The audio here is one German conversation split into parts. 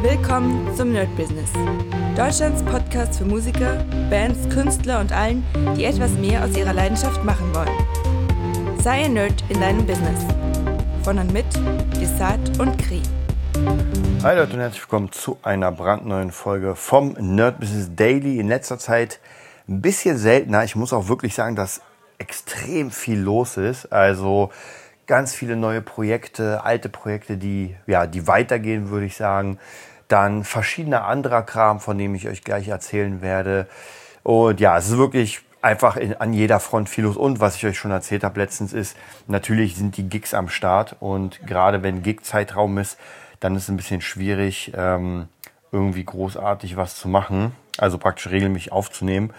Willkommen zum Nerd Business. Deutschlands Podcast für Musiker, Bands, Künstler und allen, die etwas mehr aus ihrer Leidenschaft machen wollen. Sei ein Nerd in deinem Business. Von und mit Desart und Kri. Hi Leute und herzlich willkommen zu einer brandneuen Folge vom Nerd Business Daily. In letzter Zeit ein bisschen seltener. Ich muss auch wirklich sagen, dass extrem viel los ist. Also ganz viele neue Projekte, alte Projekte, die, ja, die weitergehen, würde ich sagen. Dann verschiedener anderer Kram, von dem ich euch gleich erzählen werde. Und ja, es ist wirklich einfach in, an jeder Front viel los. Und was ich euch schon erzählt habe letztens ist, natürlich sind die Gigs am Start. Und gerade wenn Gig-Zeitraum ist, dann ist es ein bisschen schwierig, ähm, irgendwie großartig was zu machen. Also praktisch regelmäßig aufzunehmen,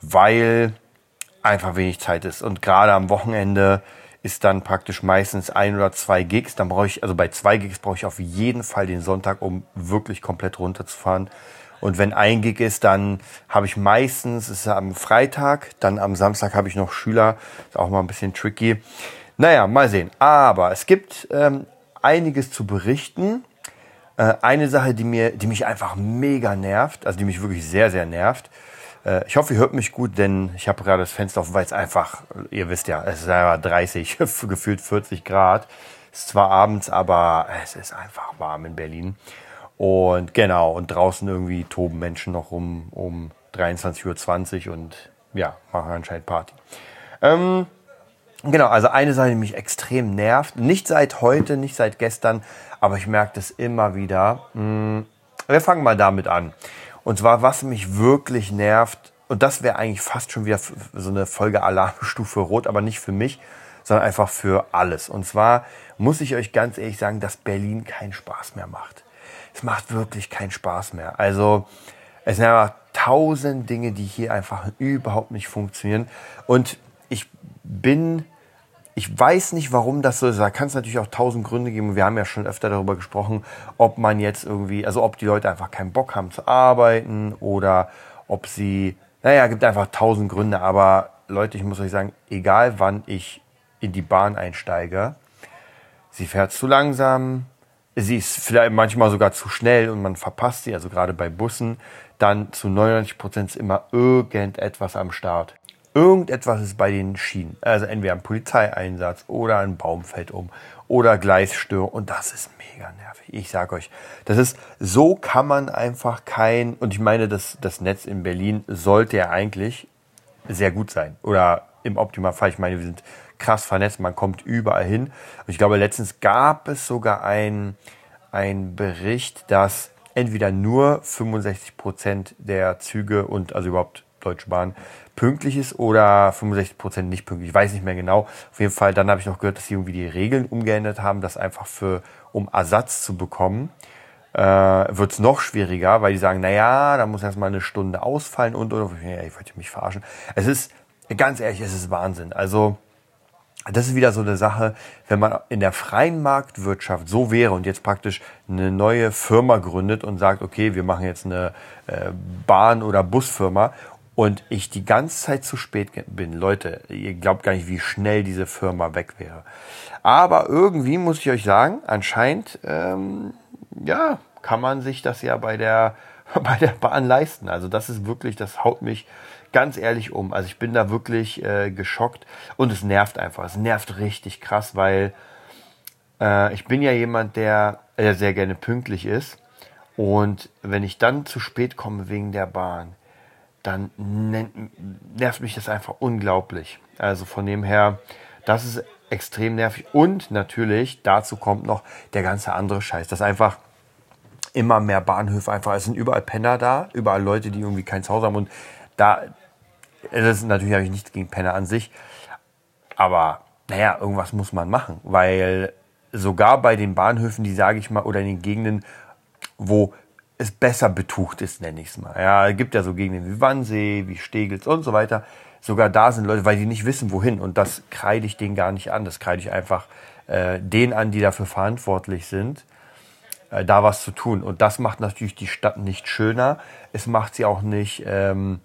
weil einfach wenig Zeit ist. Und gerade am Wochenende ist dann praktisch meistens ein oder zwei Gigs. Dann brauche ich, also bei zwei Gigs brauche ich auf jeden Fall den Sonntag, um wirklich komplett runterzufahren. Und wenn ein Gig ist, dann habe ich meistens, ist am Freitag, dann am Samstag habe ich noch Schüler. Ist auch mal ein bisschen tricky. Naja, mal sehen. Aber es gibt ähm, einiges zu berichten. Äh, eine Sache, die mir, die mich einfach mega nervt, also die mich wirklich sehr, sehr nervt, ich hoffe, ihr hört mich gut, denn ich habe gerade das Fenster offen, weil es einfach, ihr wisst ja, es ist einfach 30, gefühlt 40 Grad. Es ist zwar abends, aber es ist einfach warm in Berlin. Und genau, und draußen irgendwie toben Menschen noch um, um 23.20 Uhr und ja, machen anscheinend Party. Ähm, genau, also eine Sache, die mich extrem nervt, nicht seit heute, nicht seit gestern, aber ich merke das immer wieder. Hm, wir fangen mal damit an. Und zwar, was mich wirklich nervt, und das wäre eigentlich fast schon wieder so eine Folge Alarmstufe Rot, aber nicht für mich, sondern einfach für alles. Und zwar muss ich euch ganz ehrlich sagen, dass Berlin keinen Spaß mehr macht. Es macht wirklich keinen Spaß mehr. Also es sind einfach tausend Dinge, die hier einfach überhaupt nicht funktionieren. Und ich bin ich weiß nicht, warum das so ist. Da kann es natürlich auch tausend Gründe geben. Wir haben ja schon öfter darüber gesprochen, ob man jetzt irgendwie, also ob die Leute einfach keinen Bock haben zu arbeiten oder ob sie, naja, gibt einfach tausend Gründe. Aber Leute, ich muss euch sagen, egal wann ich in die Bahn einsteige, sie fährt zu langsam, sie ist vielleicht manchmal sogar zu schnell und man verpasst sie, also gerade bei Bussen, dann zu 99 Prozent ist immer irgendetwas am Start. Irgendetwas ist bei den Schienen. Also entweder ein Polizeieinsatz oder ein Baum fällt um oder Gleisstörung. Und das ist mega nervig. Ich sag euch, das ist, so kann man einfach kein, und ich meine, das, das Netz in Berlin sollte ja eigentlich sehr gut sein. Oder im Optimalfall, ich meine, wir sind krass vernetzt, man kommt überall hin. Und ich glaube, letztens gab es sogar ein, ein Bericht, dass entweder nur 65 Prozent der Züge und also überhaupt Deutsche Bahn pünktlich ist oder 65% nicht pünktlich. Ich weiß nicht mehr genau. Auf jeden Fall, dann habe ich noch gehört, dass sie irgendwie die Regeln umgeändert haben, das einfach für, um Ersatz zu bekommen, äh, wird es noch schwieriger, weil die sagen, naja, da muss erstmal eine Stunde ausfallen und, und, ja, ich wollte mich verarschen. Es ist, ganz ehrlich, es ist Wahnsinn. Also, das ist wieder so eine Sache, wenn man in der freien Marktwirtschaft so wäre und jetzt praktisch eine neue Firma gründet und sagt, okay, wir machen jetzt eine äh, Bahn- oder Busfirma und ich die ganze Zeit zu spät bin. Leute, ihr glaubt gar nicht, wie schnell diese Firma weg wäre. Aber irgendwie muss ich euch sagen, anscheinend, ähm, ja, kann man sich das ja bei der, bei der Bahn leisten. Also das ist wirklich, das haut mich ganz ehrlich um. Also ich bin da wirklich äh, geschockt und es nervt einfach. Es nervt richtig krass, weil äh, ich bin ja jemand, der äh, sehr gerne pünktlich ist. Und wenn ich dann zu spät komme wegen der Bahn, dann nervt mich das einfach unglaublich. Also von dem her, das ist extrem nervig. Und natürlich, dazu kommt noch der ganze andere Scheiß. dass einfach immer mehr Bahnhöfe einfach, es sind überall Penner da, überall Leute, die irgendwie kein Zuhause haben. Und da, das ist natürlich habe ich nichts gegen Penner an sich. Aber naja, irgendwas muss man machen, weil sogar bei den Bahnhöfen, die sage ich mal, oder in den Gegenden, wo es besser betucht ist, nenne ich es mal. Ja, es gibt ja so Gegenden wie Wannsee, wie Steglitz und so weiter. Sogar da sind Leute, weil die nicht wissen, wohin. Und das kreide ich denen gar nicht an. Das kreide ich einfach äh, denen an, die dafür verantwortlich sind, äh, da was zu tun. Und das macht natürlich die Stadt nicht schöner. Es macht sie auch nicht, ähm,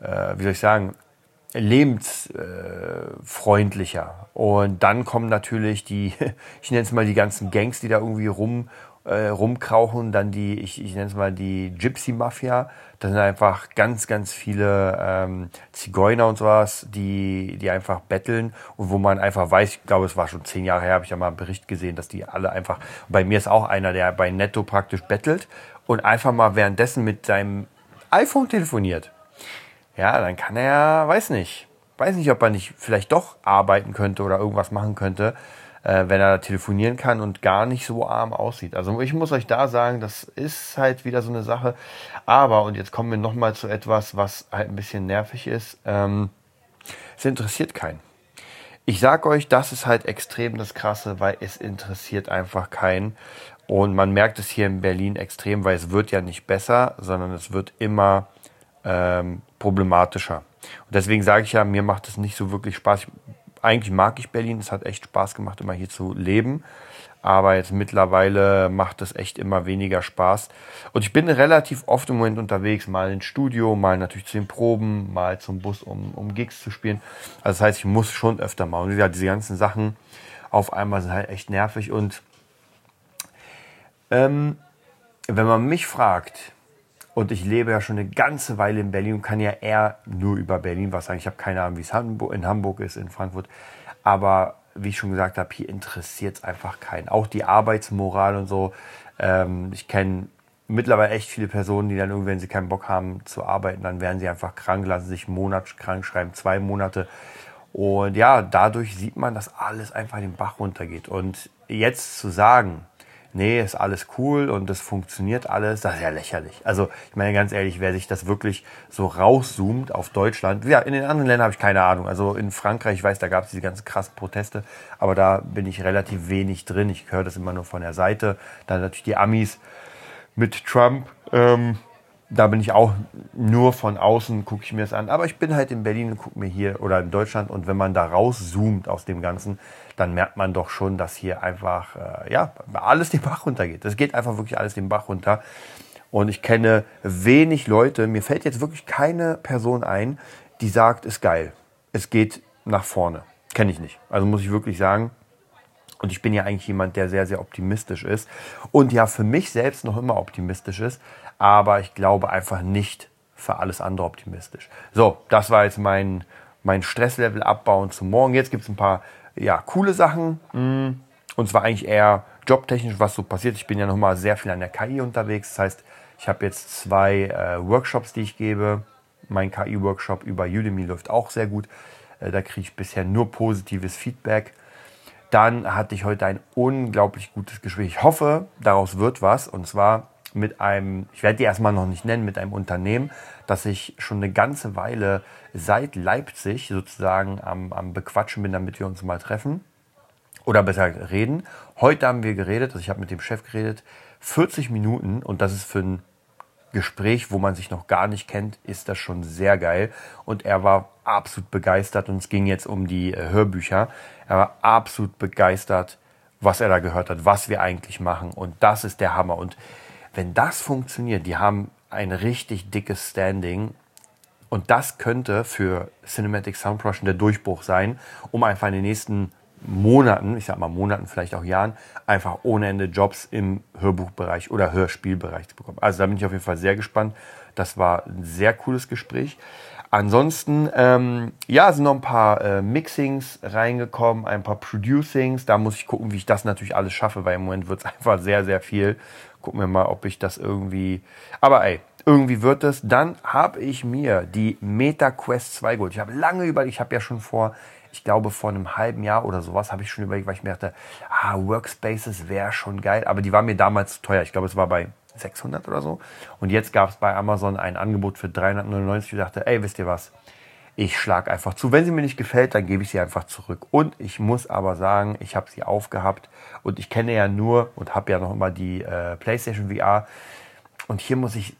äh, wie soll ich sagen, lebensfreundlicher. Und dann kommen natürlich die, ich nenne es mal die ganzen Gangs, die da irgendwie rum, äh, rumkrauchen, dann die, ich, ich nenne es mal die Gypsy-Mafia. Das sind einfach ganz, ganz viele ähm, Zigeuner und sowas, die, die einfach betteln und wo man einfach weiß, ich glaube, es war schon zehn Jahre her, habe ich ja mal einen Bericht gesehen, dass die alle einfach, bei mir ist auch einer, der bei Netto praktisch bettelt und einfach mal währenddessen mit seinem iPhone telefoniert. Ja, dann kann er, weiß nicht, weiß nicht, ob er nicht vielleicht doch arbeiten könnte oder irgendwas machen könnte äh, wenn er telefonieren kann und gar nicht so arm aussieht. Also ich muss euch da sagen, das ist halt wieder so eine Sache. Aber, und jetzt kommen wir nochmal zu etwas, was halt ein bisschen nervig ist, ähm, es interessiert keinen. Ich sag euch, das ist halt extrem das Krasse, weil es interessiert einfach keinen. Und man merkt es hier in Berlin extrem, weil es wird ja nicht besser, sondern es wird immer ähm, problematischer. Und deswegen sage ich ja, mir macht es nicht so wirklich Spaß. Ich eigentlich mag ich Berlin. Es hat echt Spaß gemacht, immer hier zu leben. Aber jetzt mittlerweile macht es echt immer weniger Spaß. Und ich bin relativ oft im Moment unterwegs, mal ins Studio, mal natürlich zu den Proben, mal zum Bus, um, um Gigs zu spielen. Also das heißt, ich muss schon öfter mal. Und ja, diese ganzen Sachen auf einmal sind halt echt nervig. Und ähm, wenn man mich fragt, und ich lebe ja schon eine ganze Weile in Berlin und kann ja eher nur über Berlin was sagen. Ich habe keine Ahnung, wie es in Hamburg ist, in Frankfurt. Aber wie ich schon gesagt habe, hier interessiert es einfach keinen. Auch die Arbeitsmoral und so. Ähm, ich kenne mittlerweile echt viele Personen, die dann irgendwie, wenn sie keinen Bock haben zu arbeiten, dann werden sie einfach krank, lassen sich einen Monat krank schreiben, zwei Monate. Und ja, dadurch sieht man, dass alles einfach den Bach runtergeht. Und jetzt zu sagen, nee, ist alles cool und das funktioniert alles, das ist ja lächerlich. Also ich meine ganz ehrlich, wer sich das wirklich so rauszoomt auf Deutschland, ja, in den anderen Ländern habe ich keine Ahnung. Also in Frankreich, ich weiß, da gab es diese ganzen krassen Proteste, aber da bin ich relativ wenig drin. Ich höre das immer nur von der Seite. Dann natürlich die Amis mit Trump. Ähm, da bin ich auch nur von außen, gucke ich mir das an. Aber ich bin halt in Berlin und gucke mir hier oder in Deutschland und wenn man da rauszoomt aus dem Ganzen, dann merkt man doch schon, dass hier einfach äh, ja, alles den Bach runtergeht. Das geht einfach wirklich alles den Bach runter. Und ich kenne wenig Leute, mir fällt jetzt wirklich keine Person ein, die sagt, ist geil. Es geht nach vorne. Kenne ich nicht. Also muss ich wirklich sagen. Und ich bin ja eigentlich jemand, der sehr, sehr optimistisch ist. Und ja, für mich selbst noch immer optimistisch ist aber ich glaube einfach nicht für alles andere optimistisch. So, das war jetzt mein, mein Stresslevel abbauen zum Morgen. Jetzt gibt es ein paar ja, coole Sachen. Mm, und zwar eigentlich eher jobtechnisch, was so passiert. Ich bin ja nochmal sehr viel an der KI unterwegs. Das heißt, ich habe jetzt zwei äh, Workshops, die ich gebe. Mein KI-Workshop über Udemy läuft auch sehr gut. Äh, da kriege ich bisher nur positives Feedback. Dann hatte ich heute ein unglaublich gutes Gespräch. Ich hoffe, daraus wird was. Und zwar mit einem, ich werde die erstmal noch nicht nennen, mit einem Unternehmen, das ich schon eine ganze Weile seit Leipzig sozusagen am, am Bequatschen bin, damit wir uns mal treffen. Oder besser reden. Heute haben wir geredet, also ich habe mit dem Chef geredet, 40 Minuten und das ist für ein Gespräch, wo man sich noch gar nicht kennt, ist das schon sehr geil. Und er war absolut begeistert und es ging jetzt um die äh, Hörbücher. Er war absolut begeistert, was er da gehört hat, was wir eigentlich machen. Und das ist der Hammer. Und wenn das funktioniert, die haben ein richtig dickes Standing und das könnte für Cinematic Sound Production der Durchbruch sein, um einfach in den nächsten Monaten, ich sag mal Monaten, vielleicht auch Jahren, einfach ohne Ende Jobs im Hörbuchbereich oder Hörspielbereich zu bekommen. Also da bin ich auf jeden Fall sehr gespannt. Das war ein sehr cooles Gespräch. Ansonsten, ähm, ja, sind noch ein paar äh, Mixings reingekommen, ein paar Producings. Da muss ich gucken, wie ich das natürlich alles schaffe, weil im Moment wird es einfach sehr, sehr viel. Gucken wir mal, ob ich das irgendwie. Aber ey, irgendwie wird es. Dann habe ich mir die Meta Quest 2 geholt. Ich habe lange überlegt, ich habe ja schon vor, ich glaube vor einem halben Jahr oder sowas, habe ich schon überlegt, weil ich mir dachte, ah, Workspaces wäre schon geil. Aber die war mir damals teuer. Ich glaube, es war bei 600 oder so. Und jetzt gab es bei Amazon ein Angebot für 399. Ich dachte, ey, wisst ihr was? Ich schlage einfach zu. Wenn sie mir nicht gefällt, dann gebe ich sie einfach zurück. Und ich muss aber sagen, ich habe sie aufgehabt und ich kenne ja nur und habe ja noch immer die äh, PlayStation VR. Und hier muss ich,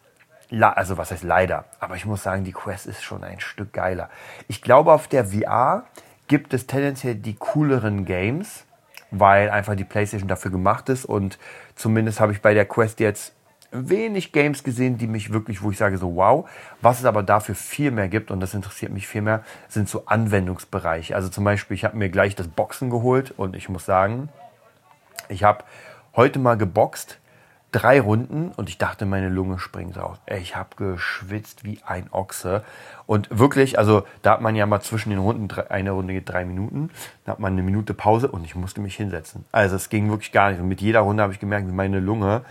also was heißt leider, aber ich muss sagen, die Quest ist schon ein Stück geiler. Ich glaube, auf der VR gibt es tendenziell die cooleren Games, weil einfach die PlayStation dafür gemacht ist. Und zumindest habe ich bei der Quest jetzt wenig Games gesehen, die mich wirklich, wo ich sage so wow. Was es aber dafür viel mehr gibt und das interessiert mich viel mehr, sind so Anwendungsbereiche. Also zum Beispiel, ich habe mir gleich das Boxen geholt und ich muss sagen, ich habe heute mal geboxt drei Runden und ich dachte, meine Lunge springt raus. Ich habe geschwitzt wie ein Ochse. Und wirklich, also da hat man ja mal zwischen den Runden, eine Runde geht drei Minuten, da hat man eine Minute Pause und ich musste mich hinsetzen. Also es ging wirklich gar nicht. Und mit jeder Runde habe ich gemerkt, wie meine Lunge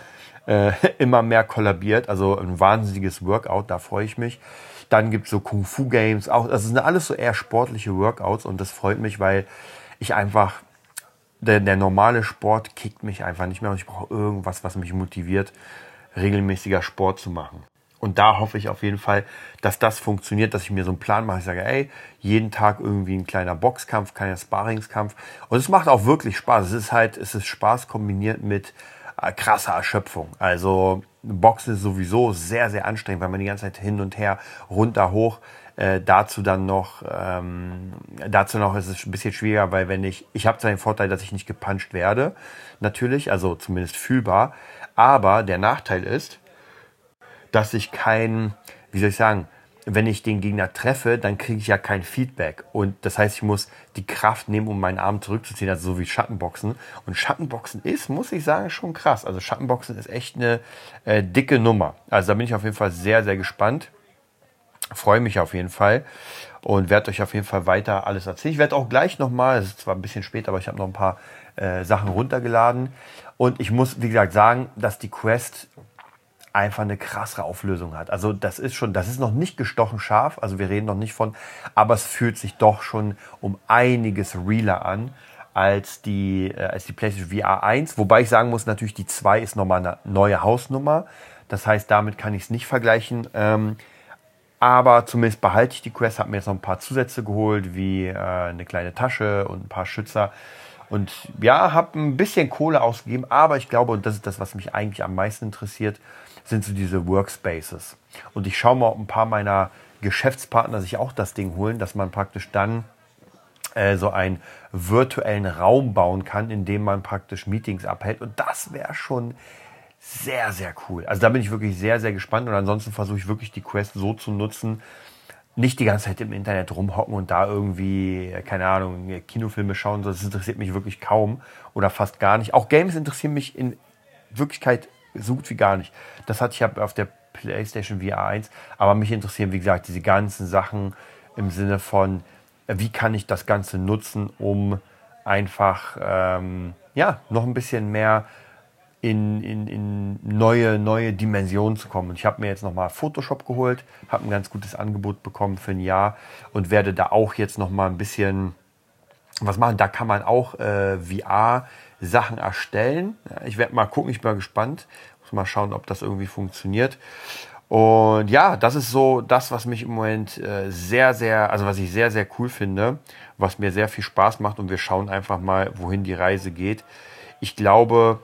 äh, immer mehr kollabiert. Also ein wahnsinniges Workout, da freue ich mich. Dann gibt es so Kung-Fu-Games, auch, das sind alles so eher sportliche Workouts und das freut mich, weil ich einfach der, der normale Sport kickt mich einfach nicht mehr und ich brauche irgendwas, was mich motiviert, regelmäßiger Sport zu machen. Und da hoffe ich auf jeden Fall, dass das funktioniert, dass ich mir so einen Plan mache. Ich sage, ey, jeden Tag irgendwie ein kleiner Boxkampf, kleiner Sparringskampf. Und es macht auch wirklich Spaß. Es ist halt, es ist Spaß kombiniert mit krasser Erschöpfung. Also Boxen ist sowieso sehr, sehr anstrengend, weil man die ganze Zeit hin und her, runter, hoch äh, dazu dann noch, ähm, dazu noch ist es ein bisschen schwieriger, weil wenn ich, ich habe zwar den Vorteil, dass ich nicht gepuncht werde, natürlich, also zumindest fühlbar, aber der Nachteil ist, dass ich kein, wie soll ich sagen, wenn ich den Gegner treffe, dann kriege ich ja kein Feedback. Und das heißt, ich muss die Kraft nehmen, um meinen Arm zurückzuziehen, also so wie Schattenboxen. Und Schattenboxen ist, muss ich sagen, schon krass. Also Schattenboxen ist echt eine äh, dicke Nummer. Also da bin ich auf jeden Fall sehr, sehr gespannt. Freue mich auf jeden Fall und werde euch auf jeden Fall weiter alles erzählen. Ich werde auch gleich nochmal, es ist zwar ein bisschen spät, aber ich habe noch ein paar äh, Sachen runtergeladen. Und ich muss, wie gesagt, sagen, dass die Quest einfach eine krassere Auflösung hat. Also das ist schon, das ist noch nicht gestochen scharf, also wir reden noch nicht von, aber es fühlt sich doch schon um einiges realer an als die, äh, als die PlayStation VR 1. Wobei ich sagen muss, natürlich die 2 ist nochmal eine neue Hausnummer. Das heißt, damit kann ich es nicht vergleichen. Ähm, aber zumindest behalte ich die Quest, habe mir jetzt noch ein paar Zusätze geholt, wie äh, eine kleine Tasche und ein paar Schützer. Und ja, habe ein bisschen Kohle ausgegeben, aber ich glaube, und das ist das, was mich eigentlich am meisten interessiert, sind so diese Workspaces. Und ich schaue mal, ob ein paar meiner Geschäftspartner sich auch das Ding holen, dass man praktisch dann äh, so einen virtuellen Raum bauen kann, in dem man praktisch Meetings abhält. Und das wäre schon sehr, sehr cool. Also da bin ich wirklich sehr, sehr gespannt. Und ansonsten versuche ich wirklich die Quest so zu nutzen, nicht die ganze Zeit im Internet rumhocken und da irgendwie, keine Ahnung, Kinofilme schauen. Das interessiert mich wirklich kaum oder fast gar nicht. Auch Games interessieren mich in Wirklichkeit so gut wie gar nicht. Das hatte ich auf der PlayStation VR 1. Aber mich interessieren, wie gesagt, diese ganzen Sachen im Sinne von, wie kann ich das Ganze nutzen, um einfach ähm, ja, noch ein bisschen mehr in, in, in neue, neue Dimensionen zu kommen. Und ich habe mir jetzt nochmal Photoshop geholt, habe ein ganz gutes Angebot bekommen für ein Jahr und werde da auch jetzt nochmal ein bisschen was machen. Da kann man auch äh, VR-Sachen erstellen. Ich werde mal gucken, ich bin mal gespannt. Muss mal schauen, ob das irgendwie funktioniert. Und ja, das ist so das, was mich im Moment äh, sehr, sehr, also was ich sehr, sehr cool finde, was mir sehr viel Spaß macht. Und wir schauen einfach mal, wohin die Reise geht. Ich glaube,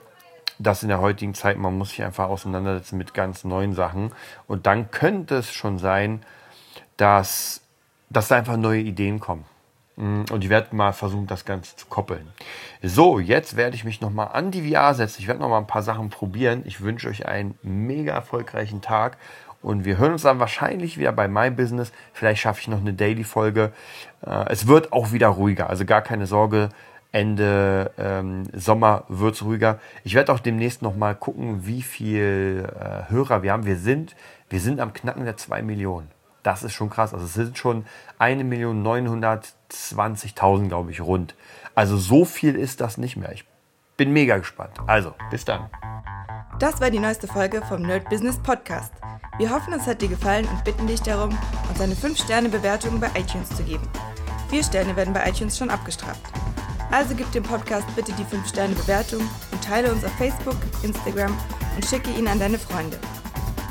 das in der heutigen Zeit, man muss sich einfach auseinandersetzen mit ganz neuen Sachen. Und dann könnte es schon sein, dass, dass da einfach neue Ideen kommen. Mm, und ich werde mal versuchen, das Ganze zu koppeln. So, jetzt werde ich mich nochmal an die VR setzen. Ich werde nochmal ein paar Sachen probieren. Ich wünsche euch einen mega erfolgreichen Tag. Und wir hören uns dann wahrscheinlich wieder bei My Business. Vielleicht schaffe ich noch eine Daily-Folge. Äh, es wird auch wieder ruhiger. Also gar keine Sorge. Ende ähm, Sommer wird es ruhiger. Ich werde auch demnächst noch mal gucken, wie viel äh, Hörer wir haben. Wir sind, wir sind am Knacken der 2 Millionen. Das ist schon krass. Also es sind schon 1.920.000, glaube ich, rund. Also so viel ist das nicht mehr. Ich bin mega gespannt. Also, bis dann. Das war die neueste Folge vom Nerd Business Podcast. Wir hoffen, es hat dir gefallen und bitten dich darum, uns eine 5-Sterne-Bewertung bei iTunes zu geben. Vier Sterne werden bei iTunes schon abgestraft. Also gib dem Podcast bitte die 5-Sterne-Bewertung und teile uns auf Facebook, Instagram und schicke ihn an deine Freunde.